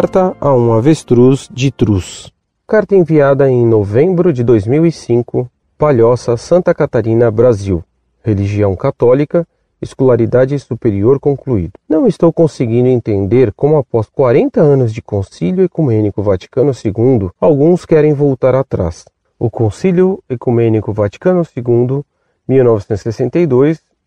Carta a um avestruz de Truz. Carta enviada em novembro de 2005, Palhoça, Santa Catarina, Brasil. Religião católica, escolaridade superior concluído. Não estou conseguindo entender como, após 40 anos de Concílio Ecumênico Vaticano II, alguns querem voltar atrás. O Concílio Ecumênico Vaticano II,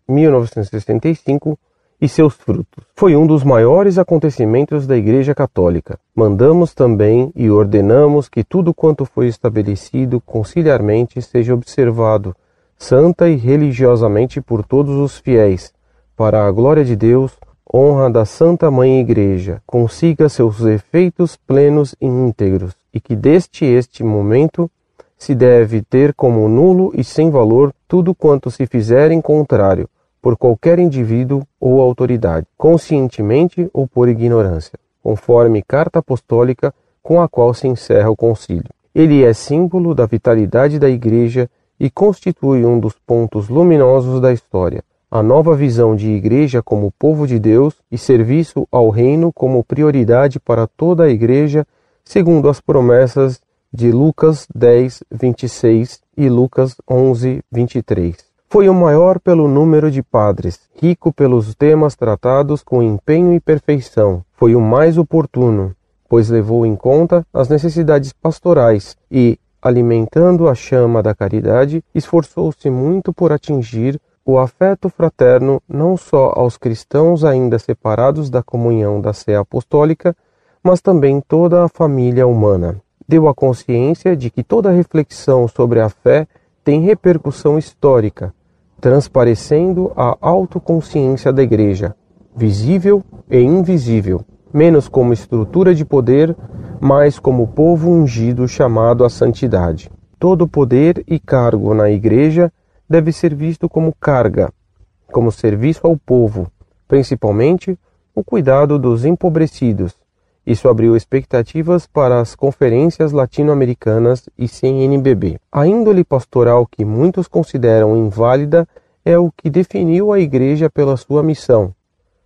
1962-1965, e seus frutos. Foi um dos maiores acontecimentos da Igreja Católica. Mandamos também e ordenamos que tudo quanto foi estabelecido conciliarmente seja observado santa e religiosamente por todos os fiéis, para a glória de Deus, honra da Santa Mãe Igreja, consiga seus efeitos plenos e íntegros, e que deste este momento se deve ter como nulo e sem valor tudo quanto se fizer em contrário, por qualquer indivíduo ou autoridade, conscientemente ou por ignorância, conforme carta apostólica com a qual se encerra o concílio. Ele é símbolo da vitalidade da Igreja e constitui um dos pontos luminosos da história. A nova visão de Igreja como povo de Deus e serviço ao Reino como prioridade para toda a Igreja, segundo as promessas de Lucas 10, 26 e Lucas 11, 23. Foi o maior pelo número de padres, rico pelos temas tratados com empenho e perfeição. Foi o mais oportuno, pois levou em conta as necessidades pastorais e, alimentando a chama da caridade, esforçou-se muito por atingir o afeto fraterno não só aos cristãos ainda separados da comunhão da Sé Apostólica, mas também toda a família humana. Deu a consciência de que toda reflexão sobre a fé tem repercussão histórica, transparecendo a autoconsciência da Igreja, visível e invisível, menos como estrutura de poder, mais como povo ungido chamado à santidade. Todo poder e cargo na Igreja deve ser visto como carga, como serviço ao povo, principalmente o cuidado dos empobrecidos, isso abriu expectativas para as conferências latino-americanas e CNBB. A índole pastoral que muitos consideram inválida é o que definiu a Igreja pela sua missão,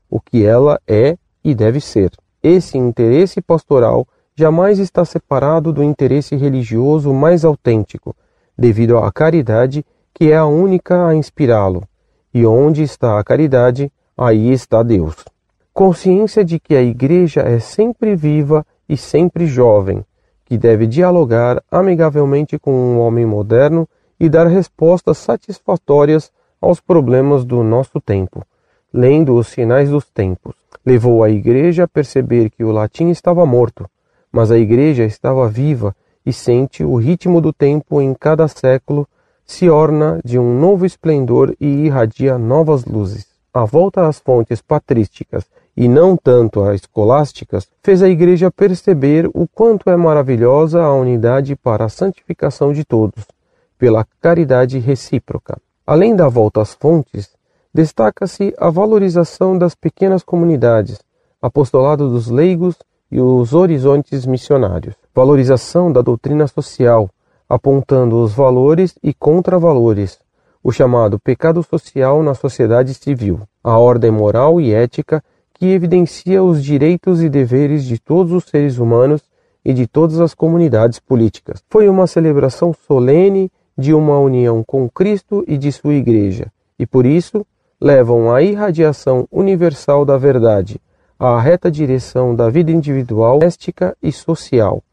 o que ela é e deve ser. Esse interesse pastoral jamais está separado do interesse religioso mais autêntico, devido à caridade que é a única a inspirá-lo. E onde está a caridade, aí está Deus consciência de que a Igreja é sempre viva e sempre jovem, que deve dialogar amigavelmente com um homem moderno e dar respostas satisfatórias aos problemas do nosso tempo, lendo os sinais dos tempos. Levou a Igreja a perceber que o latim estava morto, mas a Igreja estava viva e sente o ritmo do tempo em cada século se orna de um novo esplendor e irradia novas luzes. A volta às fontes patrísticas e não tanto a escolásticas, fez a Igreja perceber o quanto é maravilhosa a unidade para a santificação de todos, pela caridade recíproca. Além da volta às fontes, destaca-se a valorização das pequenas comunidades, apostolado dos leigos e os horizontes missionários, valorização da doutrina social, apontando os valores e contravalores, o chamado pecado social na sociedade civil, a ordem moral e ética que evidencia os direitos e deveres de todos os seres humanos e de todas as comunidades políticas. Foi uma celebração solene de uma união com Cristo e de sua Igreja, e por isso levam à irradiação universal da verdade, à reta direção da vida individual, doméstica e social,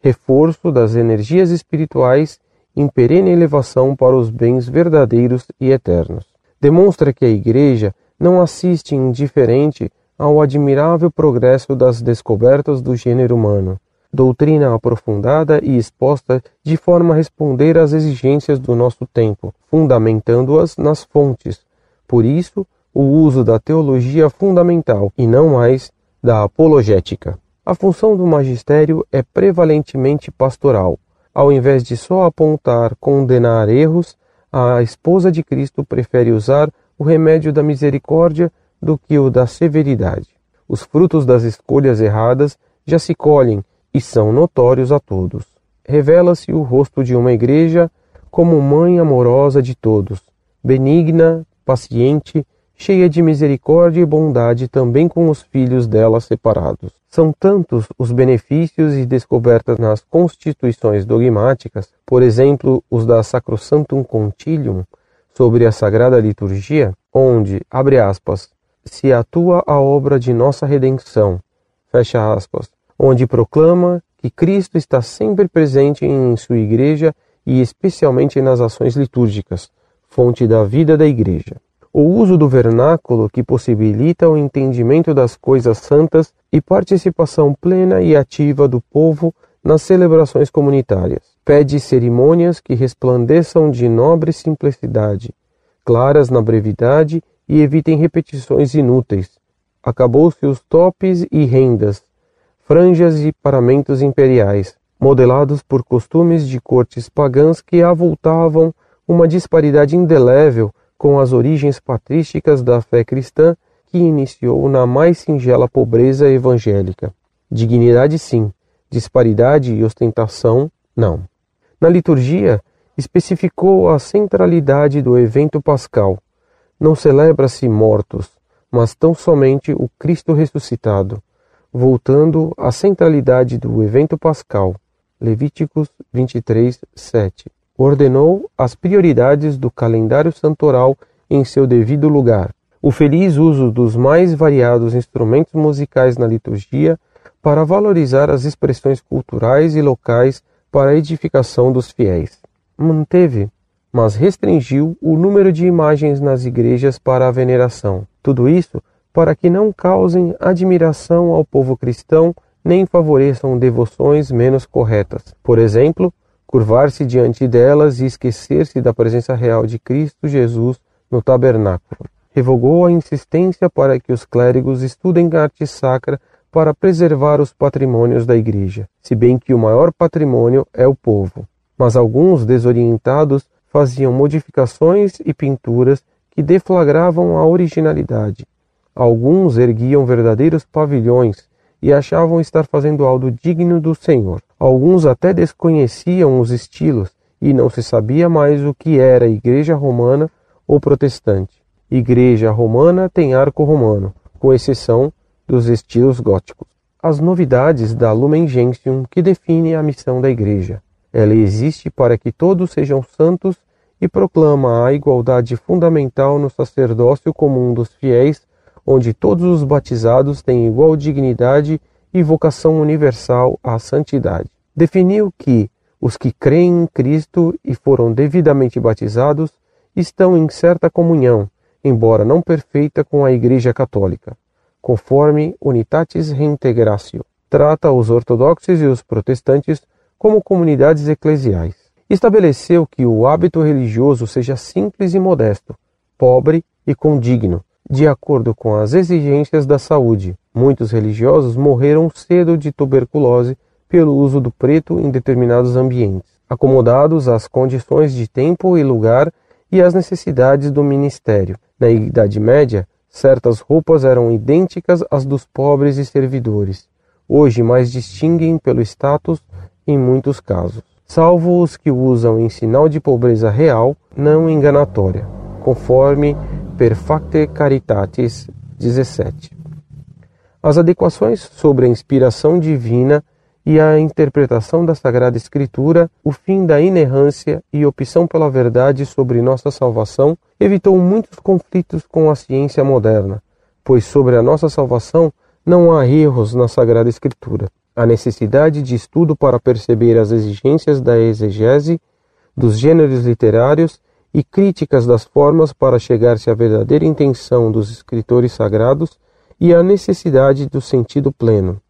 reforço das energias espirituais em perene elevação para os bens verdadeiros e eternos. Demonstra que a Igreja não assiste indiferente ao admirável progresso das descobertas do gênero humano, doutrina aprofundada e exposta de forma a responder às exigências do nosso tempo, fundamentando-as nas fontes. Por isso, o uso da teologia fundamental e não mais da apologética. A função do magistério é prevalentemente pastoral. Ao invés de só apontar, condenar erros, a esposa de Cristo prefere usar o remédio da misericórdia do que o da severidade. Os frutos das escolhas erradas já se colhem e são notórios a todos. Revela-se o rosto de uma igreja como mãe amorosa de todos, benigna, paciente, cheia de misericórdia e bondade também com os filhos dela separados. São tantos os benefícios e descobertas nas constituições dogmáticas, por exemplo, os da Sacrosanctum Concilium sobre a Sagrada Liturgia, onde, abre aspas, se atua a obra de nossa redenção, fecha aspas, onde proclama que Cristo está sempre presente em sua igreja e especialmente nas ações litúrgicas, fonte da vida da igreja. O uso do vernáculo que possibilita o entendimento das coisas santas e participação plena e ativa do povo nas celebrações comunitárias. Pede cerimônias que resplandeçam de nobre simplicidade, claras na brevidade e evitem repetições inúteis. Acabou-se os topes e rendas, franjas e paramentos imperiais, modelados por costumes de cortes pagãs que avultavam uma disparidade indelével com as origens patrísticas da fé cristã que iniciou na mais singela pobreza evangélica. Dignidade sim, disparidade e ostentação não. Na liturgia, especificou a centralidade do evento pascal, não celebra-se mortos, mas tão somente o Cristo ressuscitado, voltando à centralidade do evento pascal. Levíticos 23, 7. Ordenou as prioridades do calendário santoral em seu devido lugar. O feliz uso dos mais variados instrumentos musicais na liturgia para valorizar as expressões culturais e locais para a edificação dos fiéis. Manteve mas restringiu o número de imagens nas igrejas para a veneração. Tudo isso para que não causem admiração ao povo cristão nem favoreçam devoções menos corretas. Por exemplo, curvar-se diante delas e esquecer-se da presença real de Cristo Jesus no tabernáculo. Revogou a insistência para que os clérigos estudem arte sacra para preservar os patrimônios da igreja, se bem que o maior patrimônio é o povo. Mas alguns desorientados faziam modificações e pinturas que deflagravam a originalidade. Alguns erguiam verdadeiros pavilhões e achavam estar fazendo algo digno do Senhor. Alguns até desconheciam os estilos e não se sabia mais o que era igreja romana ou protestante. Igreja romana tem arco romano, com exceção dos estilos góticos. As novidades da Lumen Gentium que definem a missão da igreja. Ela existe para que todos sejam santos e proclama a igualdade fundamental no sacerdócio comum dos fiéis, onde todos os batizados têm igual dignidade e vocação universal à santidade. Definiu que os que creem em Cristo e foram devidamente batizados estão em certa comunhão, embora não perfeita, com a Igreja Católica, conforme Unitatis Reintegratio. Trata os ortodoxos e os protestantes como comunidades eclesiais. Estabeleceu que o hábito religioso seja simples e modesto, pobre e condigno, de acordo com as exigências da saúde. Muitos religiosos morreram cedo de tuberculose pelo uso do preto em determinados ambientes, acomodados às condições de tempo e lugar e às necessidades do ministério. Na Idade Média, certas roupas eram idênticas às dos pobres e servidores. Hoje mais distinguem pelo status em muitos casos, salvo os que usam em sinal de pobreza real, não enganatória, conforme Perfacte Caritatis 17. As adequações sobre a inspiração divina e a interpretação da Sagrada Escritura, o fim da inerrância e opção pela verdade sobre nossa salvação evitou muitos conflitos com a ciência moderna, pois sobre a nossa salvação não há erros na Sagrada Escritura a necessidade de estudo para perceber as exigências da exegese, dos gêneros literários e críticas das formas para chegar-se à verdadeira intenção dos escritores sagrados e a necessidade do sentido pleno.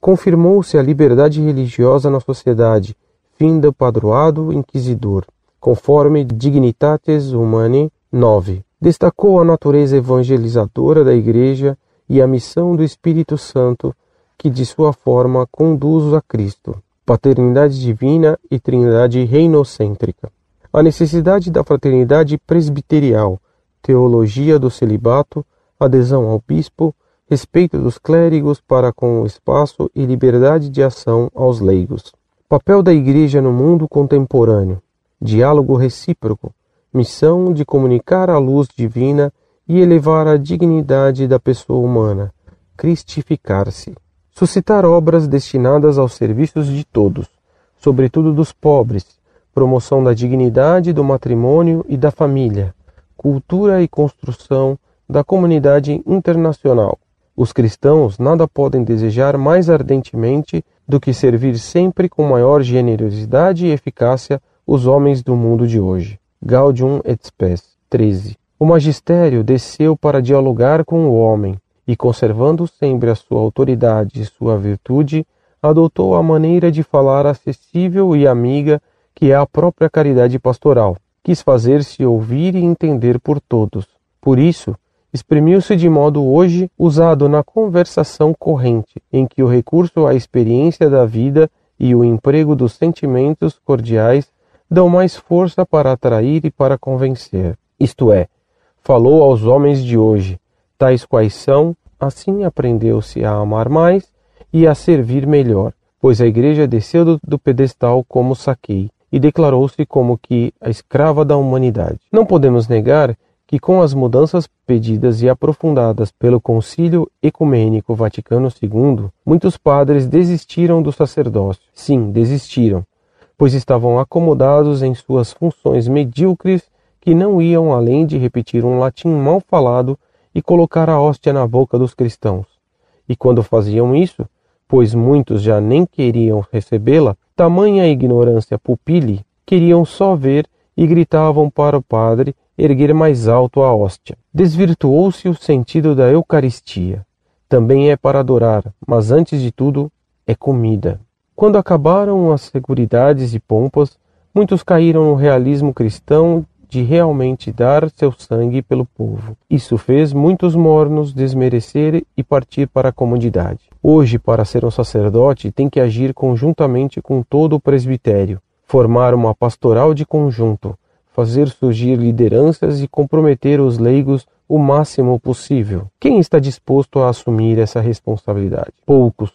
Confirmou-se a liberdade religiosa na sociedade, fim do padroado inquisidor, conforme Dignitates Humanae 9. Destacou a natureza evangelizadora da Igreja e a missão do Espírito Santo que de sua forma conduz a Cristo, paternidade divina e trindade reinocêntrica. A necessidade da fraternidade presbiterial, teologia do celibato, adesão ao bispo, respeito dos clérigos para com o espaço e liberdade de ação aos leigos. Papel da Igreja no mundo contemporâneo. Diálogo recíproco. Missão de comunicar a luz divina e elevar a dignidade da pessoa humana, cristificar-se. Suscitar obras destinadas aos serviços de todos, sobretudo dos pobres, promoção da dignidade do matrimônio e da família, cultura e construção da comunidade internacional. Os cristãos nada podem desejar mais ardentemente do que servir sempre com maior generosidade e eficácia os homens do mundo de hoje. Gaudium et Spes 13. O magistério desceu para dialogar com o homem e, conservando sempre a sua autoridade e sua virtude, adotou a maneira de falar acessível e amiga que é a própria caridade pastoral. Quis fazer-se ouvir e entender por todos. Por isso, exprimiu-se de modo hoje usado na conversação corrente, em que o recurso à experiência da vida e o emprego dos sentimentos cordiais dão mais força para atrair e para convencer. Isto é, falou aos homens de hoje, tais quais são, assim aprendeu-se a amar mais e a servir melhor, pois a igreja desceu do, pedestal como saquei e declarou-se como que a escrava da humanidade. Não podemos negar que com as mudanças pedidas e aprofundadas pelo Concílio Ecumênico Vaticano II, muitos padres desistiram do sacerdócio. Sim, desistiram, pois estavam acomodados em suas funções medíocres que não iam além de repetir um latim mal falado e colocar a hóstia na boca dos cristãos. E quando faziam isso, pois muitos já nem queriam recebê-la, tamanha ignorância pupile, queriam só ver e gritavam para o padre erguer mais alto a hóstia. Desvirtuou-se o sentido da Eucaristia. Também é para adorar, mas antes de tudo é comida. Quando acabaram as seguridades e pompas, muitos caíram no realismo cristão de realmente dar seu sangue pelo povo. Isso fez muitos mornos desmerecer e partir para a comodidade. Hoje, para ser um sacerdote, tem que agir conjuntamente com todo o presbitério, formar uma pastoral de conjunto, fazer surgir lideranças e comprometer os leigos o máximo possível. Quem está disposto a assumir essa responsabilidade? Poucos,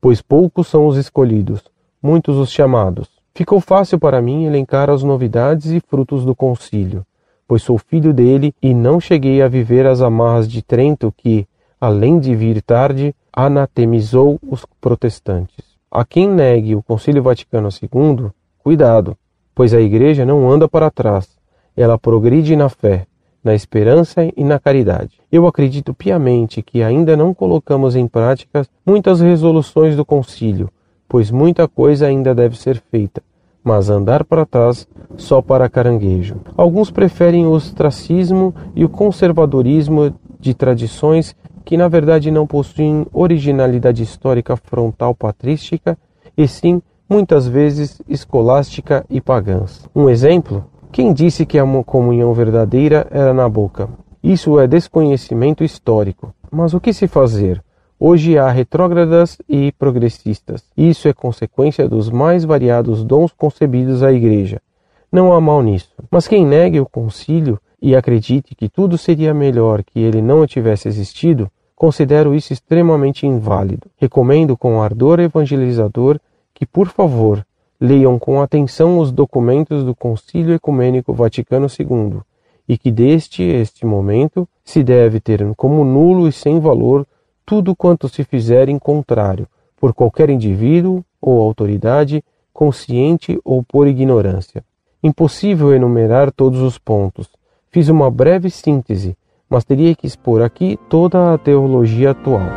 pois poucos são os escolhidos, muitos os chamados. Ficou fácil para mim elencar as novidades e frutos do concílio, pois sou filho dele e não cheguei a viver as amarras de Trento que, além de vir tarde, anatemizou os protestantes. A quem negue o Concílio Vaticano II, cuidado, pois a Igreja não anda para trás, ela progride na fé, na esperança e na caridade. Eu acredito piamente que ainda não colocamos em prática muitas resoluções do concílio, pois muita coisa ainda deve ser feita, mas andar para trás só para caranguejo. Alguns preferem o ostracismo e o conservadorismo de tradições que na verdade não possuem originalidade histórica frontal patrística, e sim muitas vezes escolástica e pagãs. Um exemplo? Quem disse que a comunhão verdadeira era na boca? Isso é desconhecimento histórico. Mas o que se fazer? Hoje há retrógradas e progressistas. Isso é consequência dos mais variados dons concebidos à Igreja. Não há mal nisso. Mas quem negue o concílio e acredite que tudo seria melhor que ele não tivesse existido, considero isso extremamente inválido. Recomendo com ardor evangelizador que, por favor, leiam com atenção os documentos do Concílio Ecumênico Vaticano II e que deste este momento se deve ter como nulo e sem valor tudo quanto se fizer em contrário, por qualquer indivíduo ou autoridade, consciente ou por ignorância. Impossível enumerar todos os pontos. Fiz uma breve síntese, mas teria que expor aqui toda a teologia atual.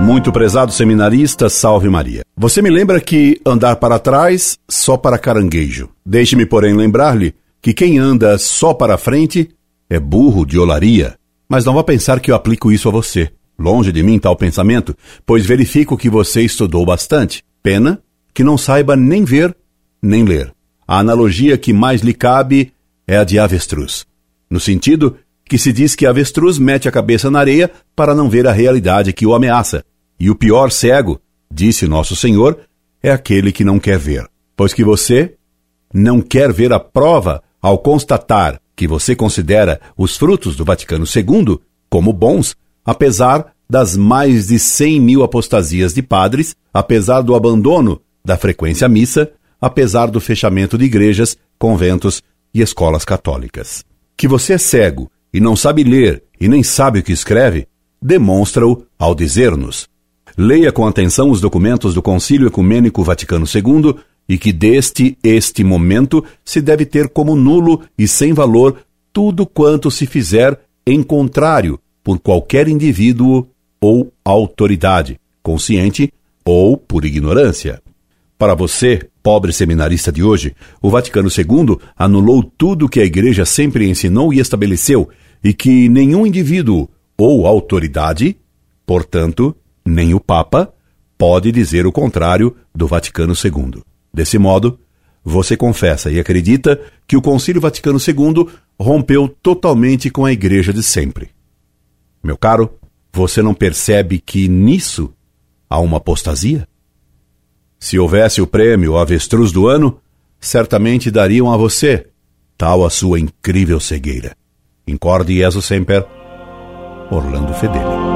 Muito prezado seminarista, salve Maria. Você me lembra que andar para trás só para caranguejo. Deixe-me, porém, lembrar-lhe que quem anda só para frente é burro de olaria. Mas não vá pensar que eu aplico isso a você. Longe de mim tal pensamento, pois verifico que você estudou bastante. Pena que não saiba nem ver, nem ler. A analogia que mais lhe cabe é a de avestruz. No sentido que se diz que avestruz mete a cabeça na areia para não ver a realidade que o ameaça. E o pior cego, disse nosso Senhor, é aquele que não quer ver. Pois que você não quer ver a prova ao constatar que você considera os frutos do Vaticano II como bons, apesar das mais de 100 mil apostasias de padres, apesar do abandono da frequência missa, apesar do fechamento de igrejas, conventos, e escolas católicas. Que você é cego e não sabe ler e nem sabe o que escreve, demonstra-o ao dizer-nos: Leia com atenção os documentos do Concílio Ecumênico Vaticano II e que deste este momento se deve ter como nulo e sem valor tudo quanto se fizer em contrário por qualquer indivíduo ou autoridade, consciente ou por ignorância. Para você, pobre seminarista de hoje, o Vaticano II anulou tudo que a Igreja sempre ensinou e estabeleceu, e que nenhum indivíduo ou autoridade, portanto, nem o Papa, pode dizer o contrário do Vaticano II. Desse modo, você confessa e acredita que o Concílio Vaticano II rompeu totalmente com a Igreja de sempre. Meu caro, você não percebe que nisso há uma apostasia? Se houvesse o prêmio Avestruz do Ano, certamente dariam a você, tal a sua incrível cegueira. Incorde Jesus Semper, Orlando Fedeli.